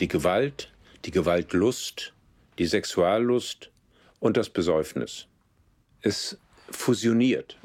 die Gewalt, die Gewaltlust, die Sexuallust und das Besäufnis. Es fusioniert.